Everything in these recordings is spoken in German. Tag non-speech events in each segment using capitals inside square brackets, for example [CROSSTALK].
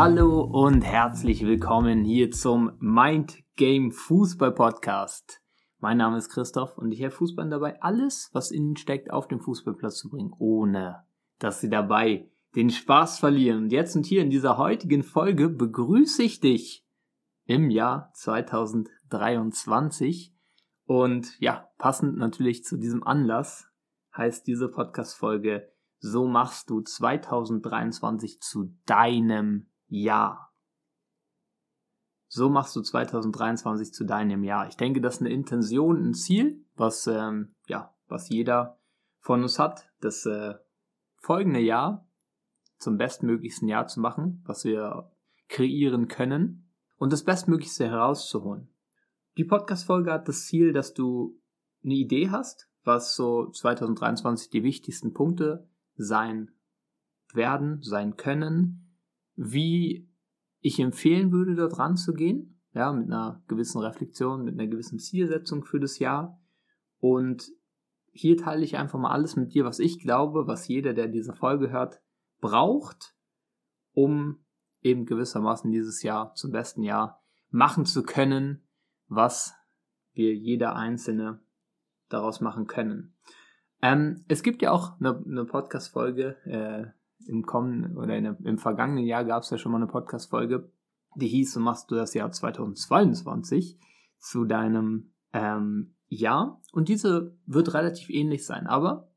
Hallo und herzlich willkommen hier zum Mind Game Fußball Podcast. Mein Name ist Christoph und ich helfe Fußballern dabei, alles, was innen steckt, auf den Fußballplatz zu bringen, ohne dass sie dabei den Spaß verlieren. Und jetzt und hier in dieser heutigen Folge begrüße ich dich im Jahr 2023. Und ja, passend natürlich zu diesem Anlass heißt diese Podcast-Folge So machst du 2023 zu deinem Jahr. So machst du 2023 zu deinem Jahr. Ich denke, das ist eine Intention, ein Ziel, was ähm, ja, was jeder von uns hat, das äh, folgende Jahr zum bestmöglichsten Jahr zu machen, was wir kreieren können und das Bestmöglichste herauszuholen. Die Podcast-Folge hat das Ziel, dass du eine Idee hast, was so 2023 die wichtigsten Punkte sein werden, sein können, wie ich empfehlen würde, dort ranzugehen, ja, mit einer gewissen Reflexion, mit einer gewissen Zielsetzung für das Jahr. Und hier teile ich einfach mal alles mit dir, was ich glaube, was jeder, der diese Folge hört, braucht, um eben gewissermaßen dieses Jahr zum besten Jahr machen zu können, was wir jeder Einzelne daraus machen können. Ähm, es gibt ja auch eine, eine Podcast-Folge, äh, im kommenden oder in, im vergangenen Jahr gab es ja schon mal eine Podcast-Folge, die hieß, so machst du das Jahr 2022 zu deinem ähm, Jahr. Und diese wird relativ ähnlich sein. Aber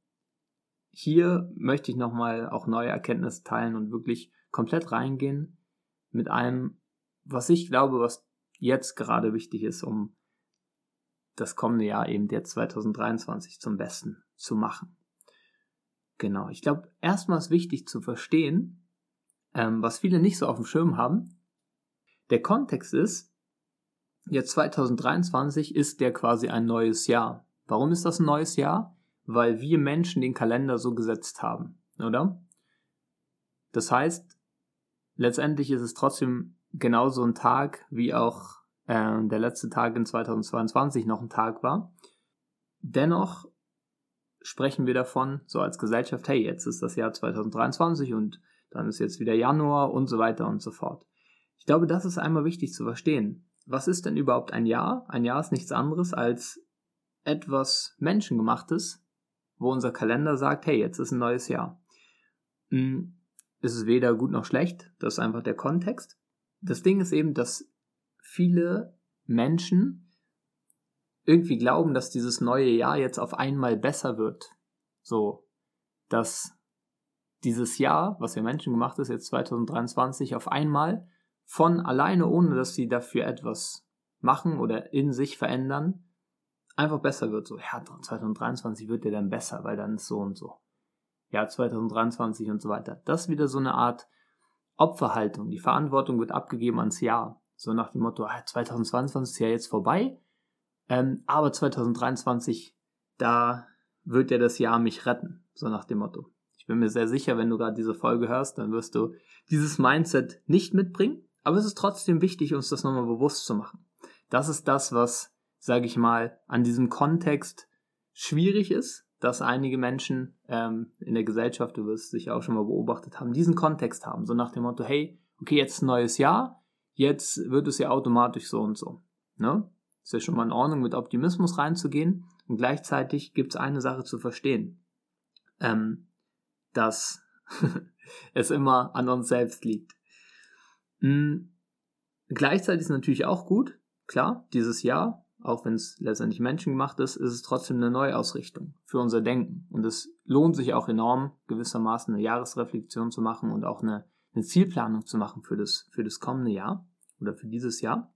hier möchte ich nochmal auch neue Erkenntnisse teilen und wirklich komplett reingehen mit einem, was ich glaube, was jetzt gerade wichtig ist, um das kommende Jahr eben jetzt 2023 zum Besten zu machen. Genau, ich glaube, erstmal ist wichtig zu verstehen, ähm, was viele nicht so auf dem Schirm haben. Der Kontext ist, jetzt 2023 ist der quasi ein neues Jahr. Warum ist das ein neues Jahr? Weil wir Menschen den Kalender so gesetzt haben, oder? Das heißt, letztendlich ist es trotzdem genauso ein Tag, wie auch äh, der letzte Tag in 2022 noch ein Tag war. Dennoch sprechen wir davon, so als Gesellschaft, hey, jetzt ist das Jahr 2023 und dann ist jetzt wieder Januar und so weiter und so fort. Ich glaube, das ist einmal wichtig zu verstehen. Was ist denn überhaupt ein Jahr? Ein Jahr ist nichts anderes als etwas Menschengemachtes, wo unser Kalender sagt, hey, jetzt ist ein neues Jahr. Hm, es ist weder gut noch schlecht, das ist einfach der Kontext. Das Ding ist eben, dass viele Menschen irgendwie glauben, dass dieses neue Jahr jetzt auf einmal besser wird. So, dass dieses Jahr, was für Menschen gemacht ist, jetzt 2023, auf einmal von alleine, ohne dass sie dafür etwas machen oder in sich verändern, einfach besser wird. So, ja, 2023 wird der dann besser, weil dann ist so und so. Ja, 2023 und so weiter. Das ist wieder so eine Art Opferhaltung. Die Verantwortung wird abgegeben ans Jahr. So nach dem Motto, 2022 ah, ist ja jetzt vorbei, ähm, aber 2023, da wird ja das Jahr mich retten, so nach dem Motto. Ich bin mir sehr sicher, wenn du gerade diese Folge hörst, dann wirst du dieses Mindset nicht mitbringen. Aber es ist trotzdem wichtig, uns das nochmal bewusst zu machen. Das ist das, was, sage ich mal, an diesem Kontext schwierig ist, dass einige Menschen ähm, in der Gesellschaft, du wirst es sicher auch schon mal beobachtet haben, diesen Kontext haben. So nach dem Motto, hey, okay, jetzt ein neues Jahr, jetzt wird es ja automatisch so und so. Ne? Ist ja schon mal in Ordnung, mit Optimismus reinzugehen. Und gleichzeitig gibt es eine Sache zu verstehen. Ähm, dass [LAUGHS] es immer an uns selbst liegt. Mhm. Gleichzeitig ist natürlich auch gut, klar, dieses Jahr, auch wenn es letztendlich menschengemacht ist, ist es trotzdem eine Neuausrichtung für unser Denken. Und es lohnt sich auch enorm, gewissermaßen eine Jahresreflexion zu machen und auch eine, eine Zielplanung zu machen für das, für das kommende Jahr oder für dieses Jahr.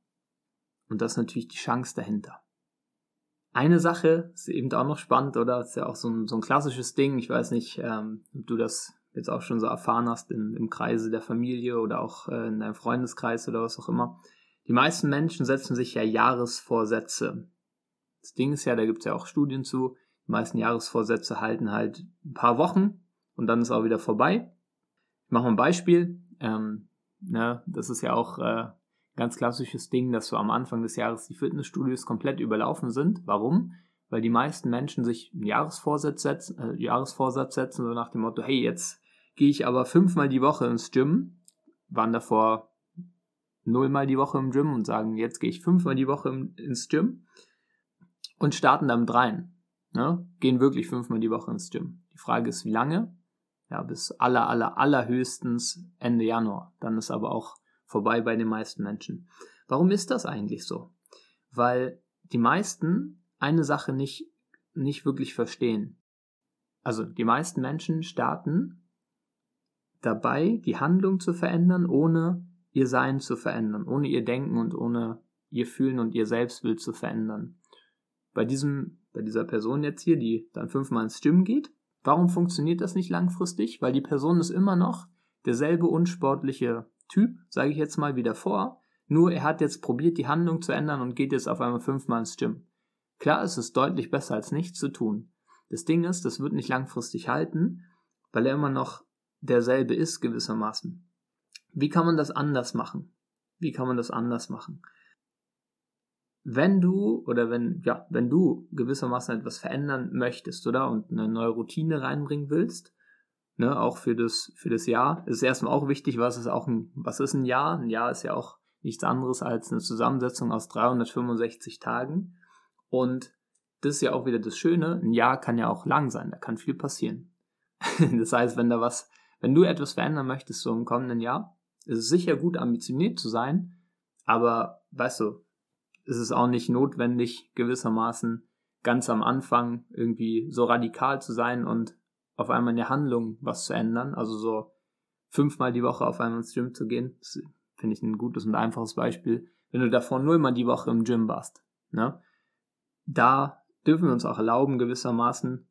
Und das ist natürlich die Chance dahinter. Eine Sache ist eben auch noch spannend, oder? Das ist ja auch so ein, so ein klassisches Ding. Ich weiß nicht, ähm, ob du das jetzt auch schon so erfahren hast in, im Kreise der Familie oder auch äh, in deinem Freundeskreis oder was auch immer. Die meisten Menschen setzen sich ja Jahresvorsätze. Das Ding ist ja, da gibt es ja auch Studien zu, die meisten Jahresvorsätze halten halt ein paar Wochen und dann ist auch wieder vorbei. Ich mache mal ein Beispiel. Ähm, ne, das ist ja auch äh, ganz klassisches Ding, dass so am Anfang des Jahres die Fitnessstudios komplett überlaufen sind. Warum? Weil die meisten Menschen sich einen Jahresvorsatz setzen, äh, Jahresvorsatz setzen, so nach dem Motto, hey, jetzt gehe ich aber fünfmal die Woche ins Gym waren davor nullmal die Woche im Gym und sagen, jetzt gehe ich fünfmal die Woche ins Gym und starten damit rein. Ne? Gehen wirklich fünfmal die Woche ins Gym. Die Frage ist, wie lange? Ja, bis aller, aller, allerhöchstens Ende Januar. Dann ist aber auch vorbei bei den meisten Menschen. Warum ist das eigentlich so? Weil die meisten eine Sache nicht, nicht wirklich verstehen. Also die meisten Menschen starten dabei, die Handlung zu verändern, ohne ihr Sein zu verändern, ohne ihr Denken und ohne ihr Fühlen und ihr Selbstbild zu verändern. Bei diesem, bei dieser Person jetzt hier, die dann fünfmal ins Gym geht, warum funktioniert das nicht langfristig? Weil die Person ist immer noch derselbe unsportliche Typ, sage ich jetzt mal, wie davor, nur er hat jetzt probiert, die Handlung zu ändern und geht jetzt auf einmal fünfmal ins Gym. Klar ist es deutlich besser, als nichts zu tun. Das Ding ist, das wird nicht langfristig halten, weil er immer noch derselbe ist gewissermaßen. Wie kann man das anders machen? Wie kann man das anders machen? Wenn du oder wenn ja, wenn du gewissermaßen etwas verändern möchtest, oder und eine neue Routine reinbringen willst, ne, auch für das für das Jahr, ist erstmal auch wichtig, was ist auch ein was ist ein Jahr? Ein Jahr ist ja auch nichts anderes als eine Zusammensetzung aus 365 Tagen und das ist ja auch wieder das Schöne, ein Jahr kann ja auch lang sein, da kann viel passieren. [LAUGHS] das heißt, wenn da was wenn du etwas verändern möchtest so im kommenden Jahr, ist es sicher gut, ambitioniert zu sein, aber weißt du, ist es auch nicht notwendig, gewissermaßen ganz am Anfang irgendwie so radikal zu sein und auf einmal in der Handlung was zu ändern. Also so fünfmal die Woche auf einmal ins Gym zu gehen, finde ich ein gutes und einfaches Beispiel. Wenn du davor nullmal die Woche im Gym warst, ne? Da dürfen wir uns auch erlauben, gewissermaßen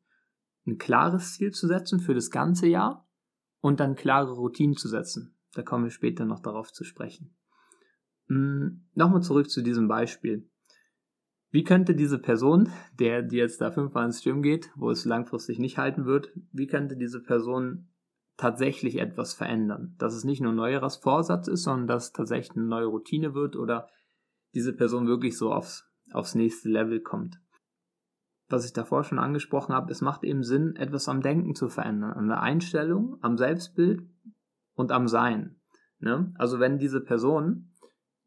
ein klares Ziel zu setzen für das ganze Jahr und dann klare Routinen zu setzen. Da kommen wir später noch darauf zu sprechen. Hm, Nochmal zurück zu diesem Beispiel. Wie könnte diese Person, der die jetzt da fünfmal ins Gym geht, wo es langfristig nicht halten wird, wie könnte diese Person tatsächlich etwas verändern? Dass es nicht nur ein neueres Vorsatz ist, sondern dass tatsächlich eine neue Routine wird oder diese Person wirklich so aufs, aufs nächste Level kommt was ich davor schon angesprochen habe, es macht eben Sinn, etwas am Denken zu verändern, an der Einstellung, am Selbstbild und am Sein. Ne? Also wenn diese Person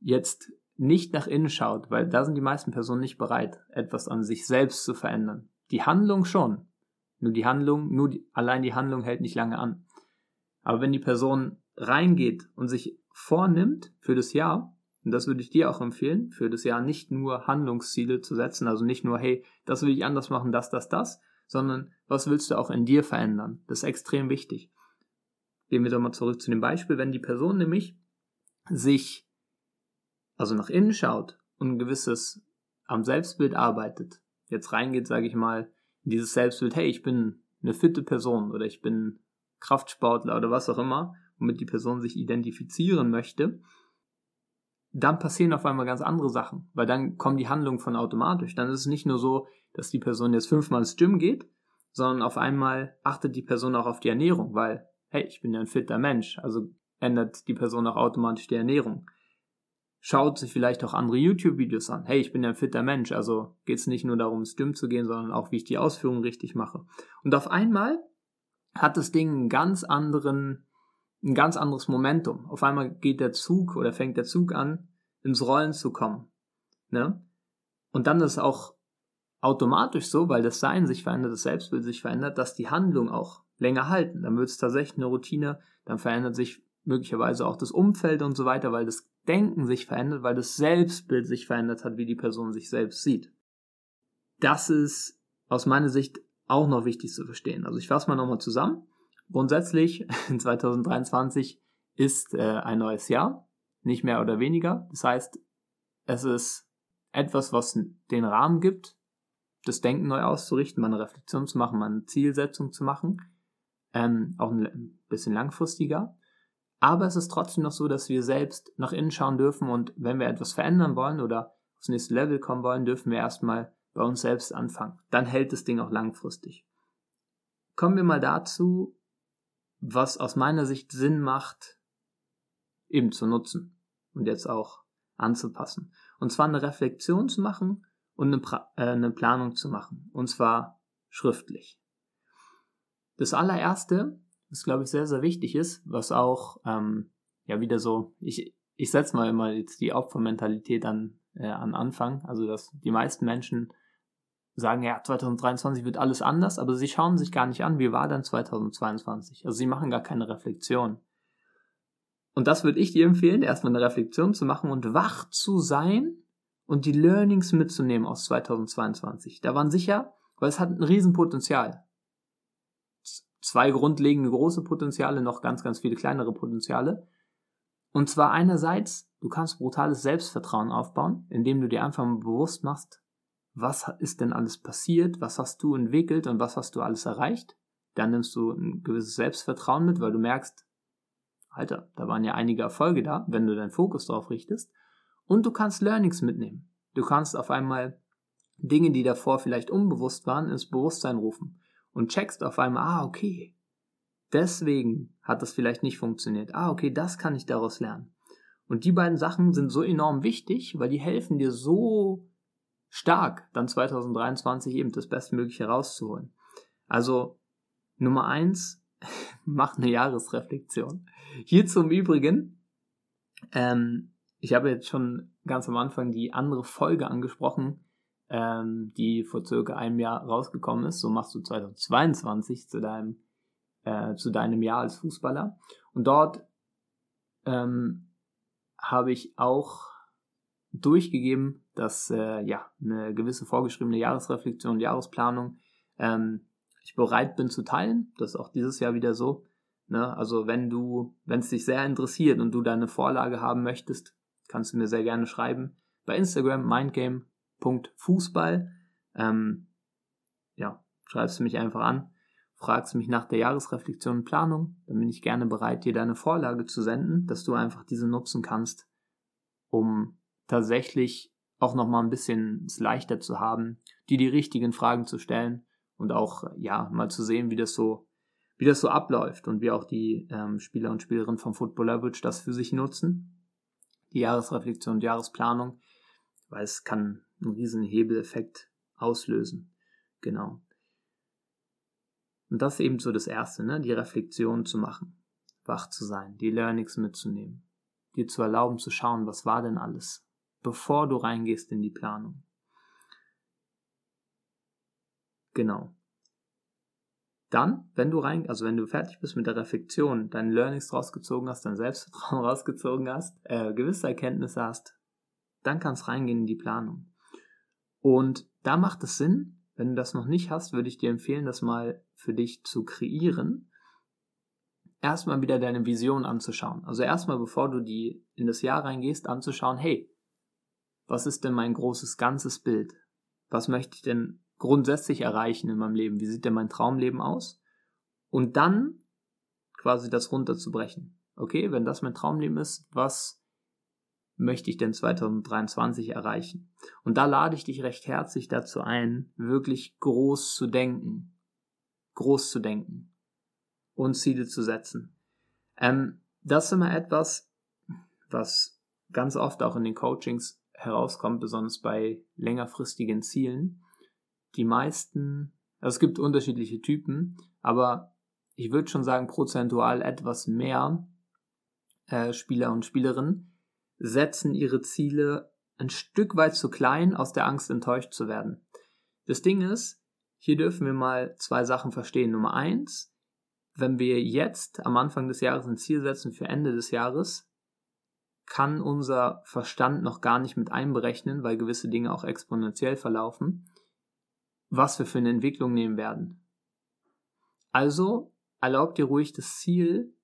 jetzt nicht nach innen schaut, weil da sind die meisten Personen nicht bereit, etwas an sich selbst zu verändern. Die Handlung schon. Nur die Handlung, nur die, allein die Handlung hält nicht lange an. Aber wenn die Person reingeht und sich vornimmt für das Jahr, und das würde ich dir auch empfehlen, für das Jahr nicht nur Handlungsziele zu setzen, also nicht nur, hey, das will ich anders machen, das, das, das, sondern was willst du auch in dir verändern? Das ist extrem wichtig. Gehen wir doch mal zurück zu dem Beispiel, wenn die Person nämlich sich also nach innen schaut und ein gewisses am Selbstbild arbeitet, jetzt reingeht, sage ich mal, in dieses Selbstbild, hey, ich bin eine fitte Person oder ich bin Kraftsportler oder was auch immer, womit die Person sich identifizieren möchte, dann passieren auf einmal ganz andere Sachen, weil dann kommen die Handlungen von automatisch. Dann ist es nicht nur so, dass die Person jetzt fünfmal ins Gym geht, sondern auf einmal achtet die Person auch auf die Ernährung, weil, hey, ich bin ja ein fitter Mensch, also ändert die Person auch automatisch die Ernährung. Schaut sich vielleicht auch andere YouTube-Videos an. Hey, ich bin ja ein fitter Mensch, also geht es nicht nur darum, ins Gym zu gehen, sondern auch, wie ich die Ausführungen richtig mache. Und auf einmal hat das Ding einen ganz anderen ein ganz anderes Momentum. Auf einmal geht der Zug oder fängt der Zug an, ins Rollen zu kommen. Ne? Und dann ist es auch automatisch so, weil das Sein sich verändert, das Selbstbild sich verändert, dass die Handlung auch länger halten. Dann wird es tatsächlich eine Routine, dann verändert sich möglicherweise auch das Umfeld und so weiter, weil das Denken sich verändert, weil das Selbstbild sich verändert hat, wie die Person sich selbst sieht. Das ist aus meiner Sicht auch noch wichtig zu verstehen. Also ich fasse mal nochmal zusammen. Grundsätzlich [LAUGHS] 2023 ist äh, ein neues Jahr, nicht mehr oder weniger. Das heißt, es ist etwas, was den Rahmen gibt, das Denken neu auszurichten, mal eine Reflexion zu machen, mal eine Zielsetzung zu machen, ähm, auch ein bisschen langfristiger. Aber es ist trotzdem noch so, dass wir selbst nach innen schauen dürfen und wenn wir etwas verändern wollen oder aufs nächste Level kommen wollen, dürfen wir erstmal bei uns selbst anfangen. Dann hält das Ding auch langfristig. Kommen wir mal dazu, was aus meiner Sicht Sinn macht, eben zu nutzen und jetzt auch anzupassen. Und zwar eine Reflexion zu machen und eine, pra äh, eine Planung zu machen. Und zwar schriftlich. Das allererste, was glaube ich sehr, sehr wichtig ist, was auch ähm, ja wieder so, ich, ich setze mal immer jetzt die Opfermentalität an, äh, an Anfang. Also dass die meisten Menschen sagen, ja, 2023 wird alles anders, aber sie schauen sich gar nicht an, wie war dann 2022. Also sie machen gar keine Reflexion. Und das würde ich dir empfehlen, erstmal eine Reflexion zu machen und wach zu sein und die Learnings mitzunehmen aus 2022. Da waren sicher, weil es hat ein Riesenpotenzial. Zwei grundlegende große Potenziale, noch ganz, ganz viele kleinere Potenziale. Und zwar einerseits, du kannst brutales Selbstvertrauen aufbauen, indem du dir einfach mal bewusst machst, was ist denn alles passiert, was hast du entwickelt und was hast du alles erreicht. Dann nimmst du ein gewisses Selbstvertrauen mit, weil du merkst, Alter, da waren ja einige Erfolge da, wenn du deinen Fokus darauf richtest. Und du kannst Learnings mitnehmen. Du kannst auf einmal Dinge, die davor vielleicht unbewusst waren, ins Bewusstsein rufen und checkst auf einmal, ah, okay, deswegen hat das vielleicht nicht funktioniert. Ah, okay, das kann ich daraus lernen. Und die beiden Sachen sind so enorm wichtig, weil die helfen dir so stark, dann 2023 eben das Bestmögliche rauszuholen. Also Nummer eins, [LAUGHS] mach eine Jahresreflexion. Hierzu im Übrigen, ähm, ich habe jetzt schon ganz am Anfang die andere Folge angesprochen, ähm, die vor circa einem Jahr rausgekommen ist. So machst du 2022 zu deinem, äh, zu deinem Jahr als Fußballer. Und dort ähm, habe ich auch durchgegeben, dass äh, ja eine gewisse vorgeschriebene Jahresreflexion, Jahresplanung ähm, ich bereit bin zu teilen. Das ist auch dieses Jahr wieder so. Ne? Also wenn du, wenn es dich sehr interessiert und du deine Vorlage haben möchtest, kannst du mir sehr gerne schreiben. Bei Instagram mindgame.fußball. Ähm, ja, schreibst du mich einfach an, fragst mich nach der Jahresreflexion und Planung, dann bin ich gerne bereit, dir deine Vorlage zu senden, dass du einfach diese nutzen kannst, um tatsächlich auch nochmal ein bisschen es leichter zu haben, dir die richtigen Fragen zu stellen und auch ja mal zu sehen, wie das so wie das so abläuft und wie auch die ähm, Spieler und Spielerinnen vom Football Leverage das für sich nutzen die Jahresreflexion und Jahresplanung, weil es kann einen riesen Hebeleffekt auslösen. Genau. Und das ist eben so das Erste, ne? die Reflexion zu machen, wach zu sein, die Learnings mitzunehmen, dir zu erlauben zu schauen, was war denn alles, bevor du reingehst in die Planung. Genau. Dann, wenn du rein, also wenn du fertig bist mit der Reflexion, deine Learnings rausgezogen hast, dein Selbstvertrauen [LAUGHS] rausgezogen hast, äh, gewisse Erkenntnisse hast, dann kannst reingehen in die Planung. Und da macht es Sinn, wenn du das noch nicht hast, würde ich dir empfehlen, das mal für dich zu kreieren. Erstmal wieder deine Vision anzuschauen. Also erstmal, bevor du die in das Jahr reingehst, anzuschauen, hey, was ist denn mein großes ganzes Bild? Was möchte ich denn grundsätzlich erreichen in meinem Leben? Wie sieht denn mein Traumleben aus? Und dann quasi das runterzubrechen. Okay, wenn das mein Traumleben ist, was möchte ich denn 2023 erreichen? Und da lade ich dich recht herzlich dazu ein, wirklich groß zu denken. Groß zu denken. Und Ziele zu setzen. Ähm, das ist immer etwas, was ganz oft auch in den Coachings herauskommt, besonders bei längerfristigen Zielen die meisten, also es gibt unterschiedliche Typen, aber ich würde schon sagen, prozentual etwas mehr äh, Spieler und Spielerinnen setzen ihre Ziele ein Stück weit zu klein, aus der Angst enttäuscht zu werden. Das Ding ist, hier dürfen wir mal zwei Sachen verstehen. Nummer eins, wenn wir jetzt am Anfang des Jahres ein Ziel setzen für Ende des Jahres, kann unser Verstand noch gar nicht mit einberechnen, weil gewisse Dinge auch exponentiell verlaufen was wir für eine Entwicklung nehmen werden. Also erlaubt dir ruhig das Ziel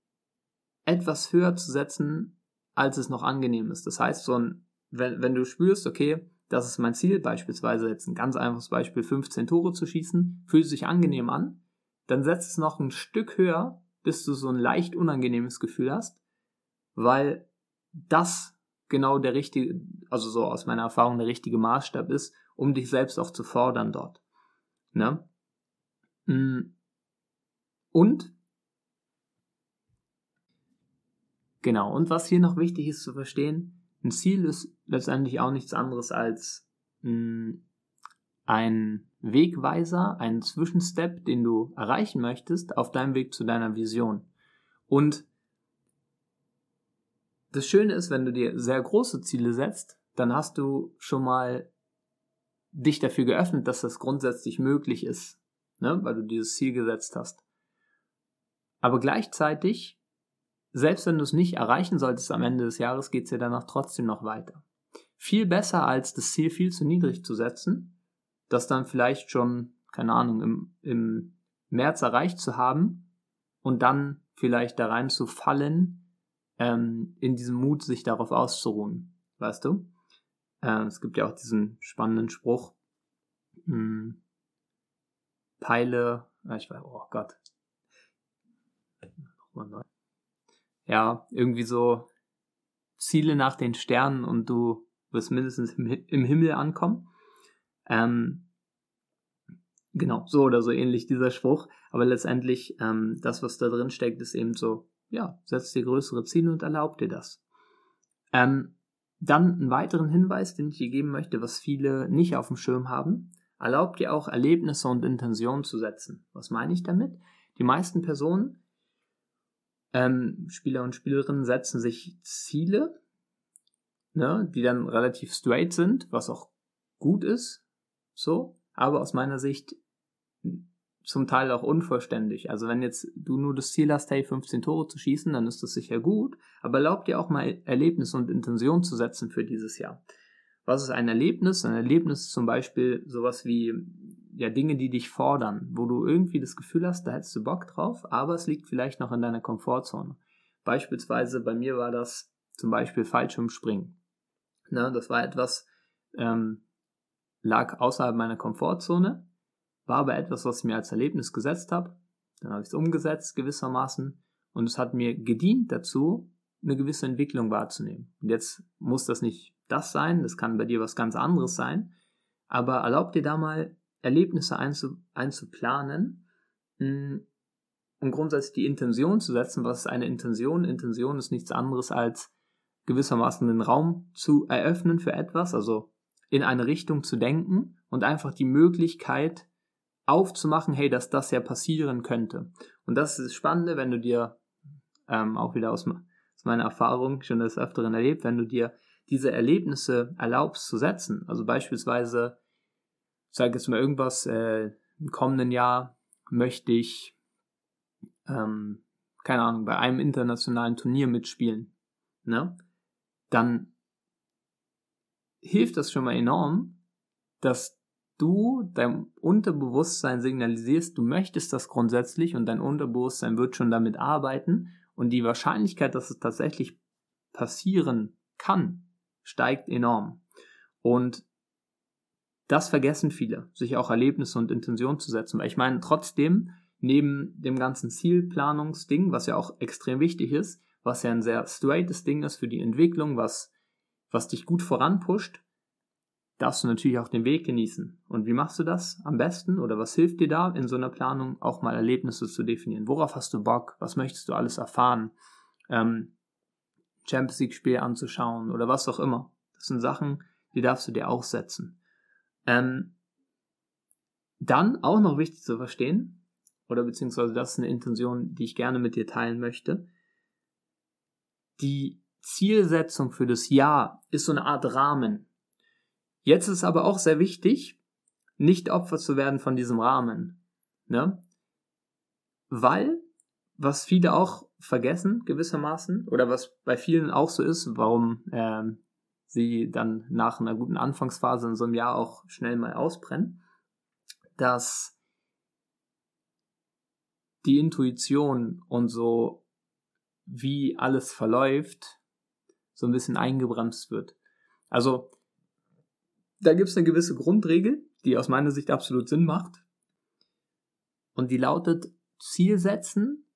etwas höher zu setzen, als es noch angenehm ist. Das heißt, so ein, wenn, wenn du spürst, okay, das ist mein Ziel, beispielsweise jetzt ein ganz einfaches Beispiel, 15 Tore zu schießen, fühlt sich angenehm an, dann setzt es noch ein Stück höher, bis du so ein leicht unangenehmes Gefühl hast, weil das genau der richtige, also so aus meiner Erfahrung der richtige Maßstab ist, um dich selbst auch zu fordern dort. Ne? Mm. Und genau, und was hier noch wichtig ist zu verstehen, ein Ziel ist letztendlich auch nichts anderes als mh, mm, ein Wegweiser, ein Zwischenstep, den du erreichen möchtest auf deinem Weg zu deiner Vision. Und das Schöne ist, wenn du dir sehr große Ziele setzt, dann hast du schon mal dich dafür geöffnet, dass das grundsätzlich möglich ist, ne? weil du dieses Ziel gesetzt hast. Aber gleichzeitig, selbst wenn du es nicht erreichen solltest am Ende des Jahres, geht es dir danach trotzdem noch weiter. Viel besser als das Ziel viel zu niedrig zu setzen, das dann vielleicht schon, keine Ahnung, im, im März erreicht zu haben und dann vielleicht da rein zu fallen, ähm, in diesem Mut, sich darauf auszuruhen. Weißt du? Äh, es gibt ja auch diesen spannenden Spruch, mh, hm, Peile, äh, ich weiß, oh Gott. Ja, irgendwie so Ziele nach den Sternen und du wirst mindestens im, im Himmel ankommen. Ähm, genau, so oder so ähnlich dieser Spruch. Aber letztendlich, ähm, das, was da drin steckt, ist eben so, ja, setz dir größere Ziele und erlaub dir das. Ähm, dann einen weiteren Hinweis, den ich dir geben möchte, was viele nicht auf dem Schirm haben. Erlaubt dir auch Erlebnisse und Intentionen zu setzen. Was meine ich damit? Die meisten Personen, ähm, Spieler und Spielerinnen, setzen sich Ziele, ne, die dann relativ straight sind, was auch gut ist, so, aber aus meiner Sicht zum Teil auch unvollständig. Also wenn jetzt du nur das Ziel hast, hey, 15 Tore zu schießen, dann ist das sicher gut, aber erlaub dir auch mal Erlebnisse und Intention zu setzen für dieses Jahr. Was ist ein Erlebnis? Ein Erlebnis ist zum Beispiel sowas wie ja Dinge, die dich fordern, wo du irgendwie das Gefühl hast, da hättest du Bock drauf, aber es liegt vielleicht noch in deiner Komfortzone. Beispielsweise bei mir war das zum Beispiel Fallschirmspringen. Ne, das war etwas, ähm, lag außerhalb meiner Komfortzone war aber etwas, was ich mir als Erlebnis gesetzt habe. Dann habe ich es umgesetzt gewissermaßen und es hat mir gedient dazu, eine gewisse Entwicklung wahrzunehmen. Und jetzt muss das nicht das sein, das kann bei dir was ganz anderes sein, aber erlaub dir da mal Erlebnisse einzu, einzuplanen mm, und grundsätzlich die Intention zu setzen. Was ist eine Intention? Intention ist nichts anderes als gewissermaßen den Raum zu eröffnen für etwas, also in eine Richtung zu denken und einfach die Möglichkeit aufzumachen, hey, dass das ja passieren könnte. Und das ist das Spannende, wenn du dir ähm, auch wieder aus, aus meiner Erfahrung schon des Öfteren erlebt, wenn du dir diese Erlebnisse erlaubst zu setzen. Also beispielsweise, sag jetzt mal irgendwas, äh, im kommenden Jahr möchte ich, ähm, keine Ahnung, bei einem internationalen Turnier mitspielen, ne? Dann hilft das schon mal enorm, dass du deinem Unterbewusstsein signalisierst, du möchtest das grundsätzlich und dein Unterbewusstsein wird schon damit arbeiten und die Wahrscheinlichkeit, dass es tatsächlich passieren kann, steigt enorm. Und das vergessen viele, sich auch Erlebnisse und Intentionen zu setzen. Weil ich meine, trotzdem, neben dem ganzen Zielplanungsding, was ja auch extrem wichtig ist, was ja ein sehr straightes Ding ist für die Entwicklung, was, was dich gut voranpusht, darfst du natürlich auch den Weg genießen. Und wie machst du das am besten oder was hilft dir da in so einer Planung auch mal Erlebnisse zu definieren? Worauf hast du Bock? Was möchtest du alles erfahren? Ähm, Champions League Spiel anzuschauen oder was auch immer. Das sind Sachen, die darfst du dir auch setzen. Ähm, dann auch noch wichtig zu verstehen, oder beziehungsweise das ist eine Intention, die ich gerne mit dir teilen möchte. Die Zielsetzung für das Jahr ist so eine Art Rahmen. Jetzt ist aber auch sehr wichtig, nicht Opfer zu werden von diesem Rahmen. Ne? Weil, was viele auch vergessen, gewissermaßen, oder was bei vielen auch so ist, warum äh, sie dann nach einer guten Anfangsphase in so einem Jahr auch schnell mal ausbrennen, dass die Intuition und so, wie alles verläuft, so ein bisschen eingebremst wird. Also da gibt es eine gewisse Grundregel, die aus meiner Sicht absolut Sinn macht. Und die lautet Ziel setzen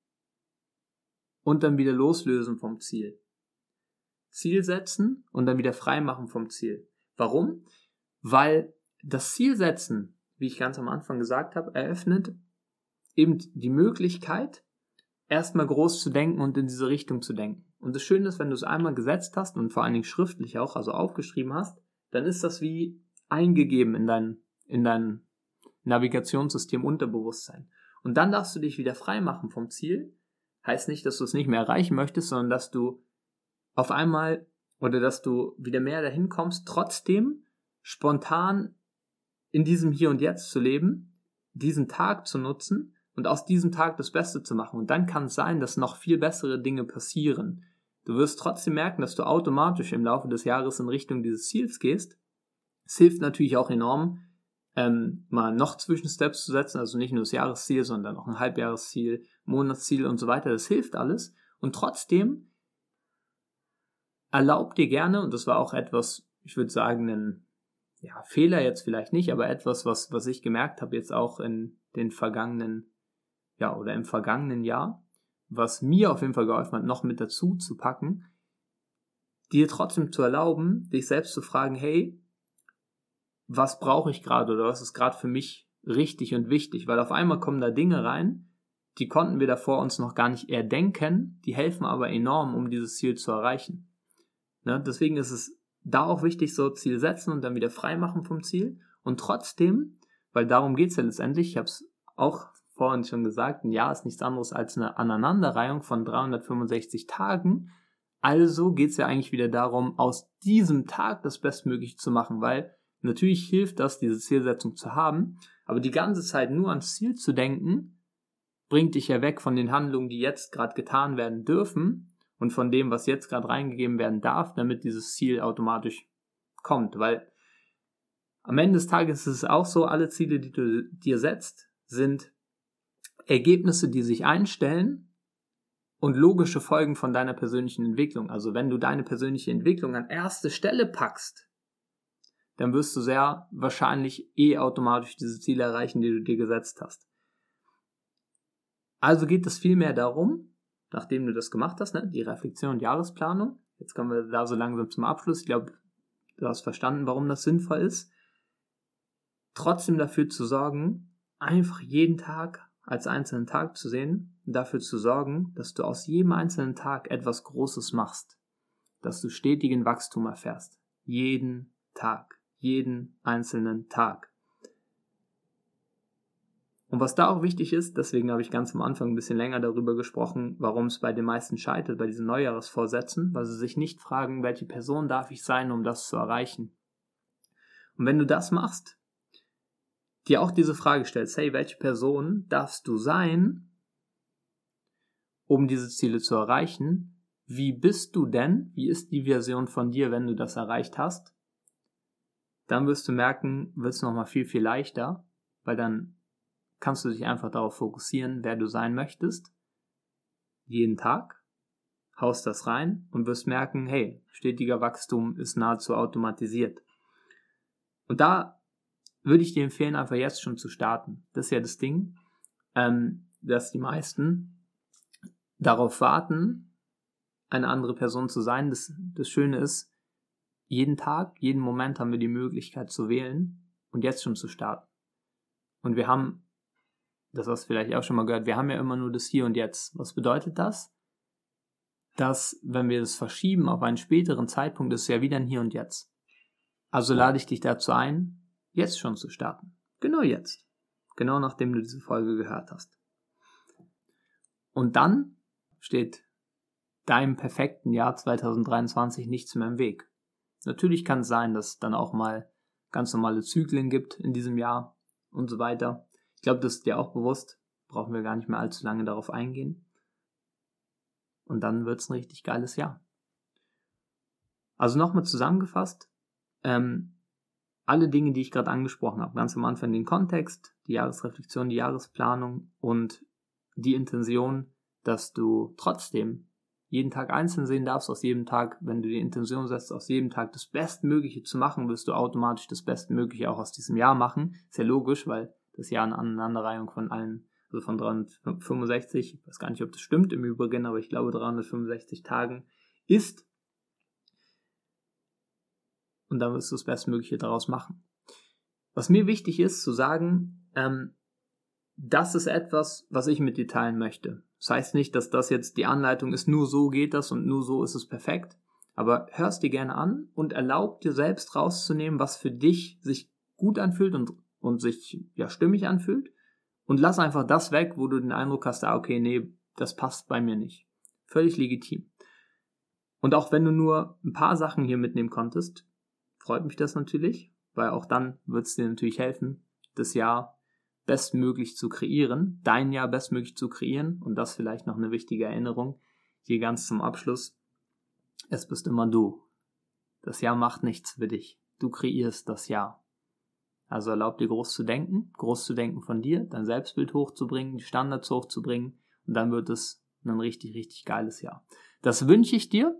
und dann wieder loslösen vom Ziel. Ziel setzen und dann wieder frei machen vom Ziel. Warum? Weil das Ziel setzen, wie ich ganz am Anfang gesagt habe, eröffnet eben die Möglichkeit, erstmal groß zu denken und in diese Richtung zu denken. Und das Schöne ist, wenn du es einmal gesetzt hast und vor allen Dingen schriftlich auch, also aufgeschrieben hast, dann ist das wie eingegeben in dein, in dein Navigationssystem Unterbewusstsein. Und dann darfst du dich wieder frei machen vom Ziel. Heißt nicht, dass du es nicht mehr erreichen möchtest, sondern dass du auf einmal oder dass du wieder mehr dahin kommst, trotzdem spontan in diesem Hier und Jetzt zu leben, diesen Tag zu nutzen und aus diesem Tag das Beste zu machen. Und dann kann es sein, dass noch viel bessere Dinge passieren. Du wirst trotzdem merken, dass du automatisch im Laufe des Jahres in Richtung dieses Ziels gehst. Es hilft natürlich auch enorm, ähm, mal noch Zwischensteps zu setzen, also nicht nur das Jahresziel, sondern auch ein Halbjahresziel, Monatsziel und so weiter. Das hilft alles. Und trotzdem erlaub dir gerne, und das war auch etwas, ich würde sagen, ein ja, Fehler jetzt vielleicht nicht, aber etwas, was, was ich gemerkt habe jetzt auch in den vergangenen, ja, oder im vergangenen Jahr, was mir auf jeden Fall geholfen hat, noch mit dazu zu packen, dir trotzdem zu erlauben, dich selbst zu fragen, hey, was brauche ich gerade oder was ist gerade für mich richtig und wichtig, weil auf einmal kommen da Dinge rein, die konnten wir davor uns noch gar nicht erdenken, die helfen aber enorm, um dieses Ziel zu erreichen. Ne? Deswegen ist es da auch wichtig, so Ziel setzen und dann wieder frei machen vom Ziel und trotzdem, weil darum geht es ja letztendlich, ich habe es auch vorhin schon gesagt, ein Jahr ist nichts anderes als eine Aneinanderreihung von 365 Tagen. Also geht es ja eigentlich wieder darum, aus diesem Tag das Bestmögliche zu machen, weil natürlich hilft das, diese Zielsetzung zu haben, aber die ganze Zeit nur ans Ziel zu denken, bringt dich ja weg von den Handlungen, die jetzt gerade getan werden dürfen und von dem, was jetzt gerade reingegeben werden darf, damit dieses Ziel automatisch kommt, weil am Ende des Tages ist es auch so, alle Ziele, die du dir setzt, sind Ergebnisse, die sich einstellen und logische Folgen von deiner persönlichen Entwicklung. Also wenn du deine persönliche Entwicklung an erste Stelle packst, dann wirst du sehr wahrscheinlich eh automatisch diese Ziele erreichen, die du dir gesetzt hast. Also geht es vielmehr darum, nachdem du das gemacht hast, ne, die Reflexion und Jahresplanung. Jetzt kommen wir da so langsam zum Abschluss. Ich glaube, du hast verstanden, warum das sinnvoll ist. Trotzdem dafür zu sorgen, einfach jeden Tag als einzelnen Tag zu sehen, dafür zu sorgen, dass du aus jedem einzelnen Tag etwas Großes machst, dass du stetigen Wachstum erfährst. Jeden Tag, jeden einzelnen Tag. Und was da auch wichtig ist, deswegen habe ich ganz am Anfang ein bisschen länger darüber gesprochen, warum es bei den meisten scheitert, bei diesen Neujahresvorsätzen, weil sie sich nicht fragen, welche Person darf ich sein, um das zu erreichen. Und wenn du das machst, dir auch diese Frage stellst, hey, welche Person darfst du sein, um diese Ziele zu erreichen? Wie bist du denn? Wie ist die Version von dir, wenn du das erreicht hast? Dann wirst du merken, wird es nochmal viel, viel leichter, weil dann kannst du dich einfach darauf fokussieren, wer du sein möchtest. Jeden Tag haust das rein und wirst merken, hey, stetiger Wachstum ist nahezu automatisiert. Und da würde ich dir empfehlen, einfach jetzt schon zu starten. Das ist ja das Ding, ähm, dass die meisten darauf warten, eine andere Person zu sein. Das, das Schöne ist, jeden Tag, jeden Moment haben wir die Möglichkeit zu wählen und jetzt schon zu starten. Und wir haben, das hast du vielleicht auch schon mal gehört, wir haben ja immer nur das Hier und Jetzt. Was bedeutet das? Dass, wenn wir das verschieben auf einen späteren Zeitpunkt, ist es ja wieder ein Hier und Jetzt. Also lade ich dich dazu ein, jetzt schon zu starten. Genau jetzt. Genau nachdem du diese Folge gehört hast. Und dann steht deinem perfekten Jahr 2023 nichts mehr im Weg. Natürlich kann es sein, dass es dann auch mal ganz normale Zyklen gibt in diesem Jahr und so weiter. Ich glaube, das ist dir auch bewusst. Brauchen wir gar nicht mehr allzu lange darauf eingehen. Und dann wird es ein richtig geiles Jahr. Also nochmal zusammengefasst, ähm, alle Dinge, die ich gerade angesprochen habe, ganz am Anfang den Kontext, die Jahresreflexion, die Jahresplanung und die Intention, dass du trotzdem jeden Tag einzeln sehen darfst, aus jedem Tag, wenn du die Intention setzt, aus jedem Tag das Bestmögliche zu machen, wirst du automatisch das Bestmögliche auch aus diesem Jahr machen. Ist ja logisch, weil das Jahr eine Aneinanderreihung von allen, also von 365, ich weiß gar nicht, ob das stimmt im Übrigen, aber ich glaube 365 Tagen ist und dann wirst du das Bestmögliche daraus machen. Was mir wichtig ist zu sagen, ähm, das ist etwas, was ich mit dir teilen möchte. Das heißt nicht, dass das jetzt die Anleitung ist, nur so geht das und nur so ist es perfekt. Aber hörst dir gerne an und erlaub dir selbst rauszunehmen, was für dich sich gut anfühlt und, und sich ja stimmig anfühlt. Und lass einfach das weg, wo du den Eindruck hast, ah, okay, nee, das passt bei mir nicht. Völlig legitim. Und auch wenn du nur ein paar Sachen hier mitnehmen konntest, freut mich das natürlich, weil auch dann wird es dir natürlich helfen, das Jahr bestmöglich zu kreieren, dein Jahr bestmöglich zu kreieren. Und das vielleicht noch eine wichtige Erinnerung, hier ganz zum Abschluss. Es bist immer du. Das Jahr macht nichts für dich. Du kreierst das Jahr. Also erlaub dir groß zu denken, groß zu denken von dir, dein Selbstbild hochzubringen, die Standards hochzubringen und dann wird es ein richtig, richtig geiles Jahr. Das wünsche ich dir.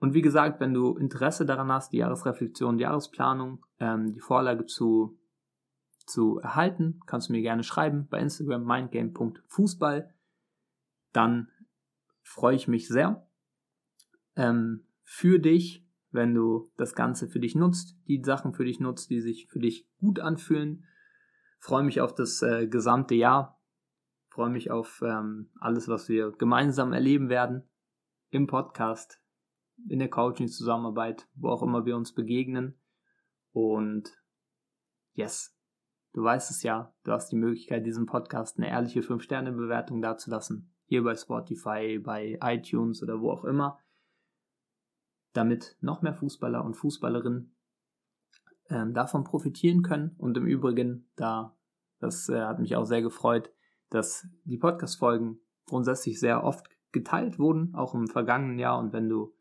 Und wie gesagt, wenn du Interesse daran hast, die Jahresreflexion, die Jahresplanung, ähm, die Vorlage zu, zu erhalten, kannst du mir gerne schreiben bei Instagram mindgame.fußball. Dann freue ich mich sehr ähm, für dich wenn du das Ganze für dich nutzt, die Sachen für dich nutzt, die sich für dich gut anfühlen. Freue mich auf das äh, gesamte Jahr. Freue mich auf ähm, alles, was wir gemeinsam erleben werden im Podcast, in der Coaching-Zusammenarbeit, wo auch immer wir uns begegnen. Und yes, du weißt es ja, du hast die Möglichkeit, diesem Podcast eine ehrliche 5-Sterne-Bewertung dazulassen. Hier bei Spotify, bei iTunes oder wo auch immer damit noch mehr Fußballer und Fußballerinnen ähm, davon profitieren können. Und im Übrigen, da, das äh, hat mich auch sehr gefreut, dass die Podcast-Folgen grundsätzlich sehr oft geteilt wurden, auch im vergangenen Jahr. Und wenn du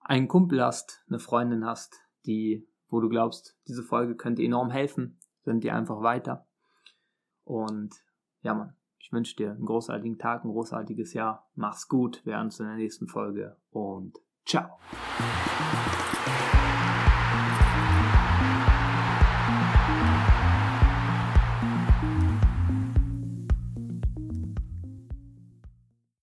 einen Kumpel hast, eine Freundin hast, die, wo du glaubst, diese Folge könnte enorm helfen, sind die einfach weiter. Und ja, Mann, ich wünsche dir einen großartigen Tag, ein großartiges Jahr. Mach's gut, wir hören uns in der nächsten Folge und Ciao.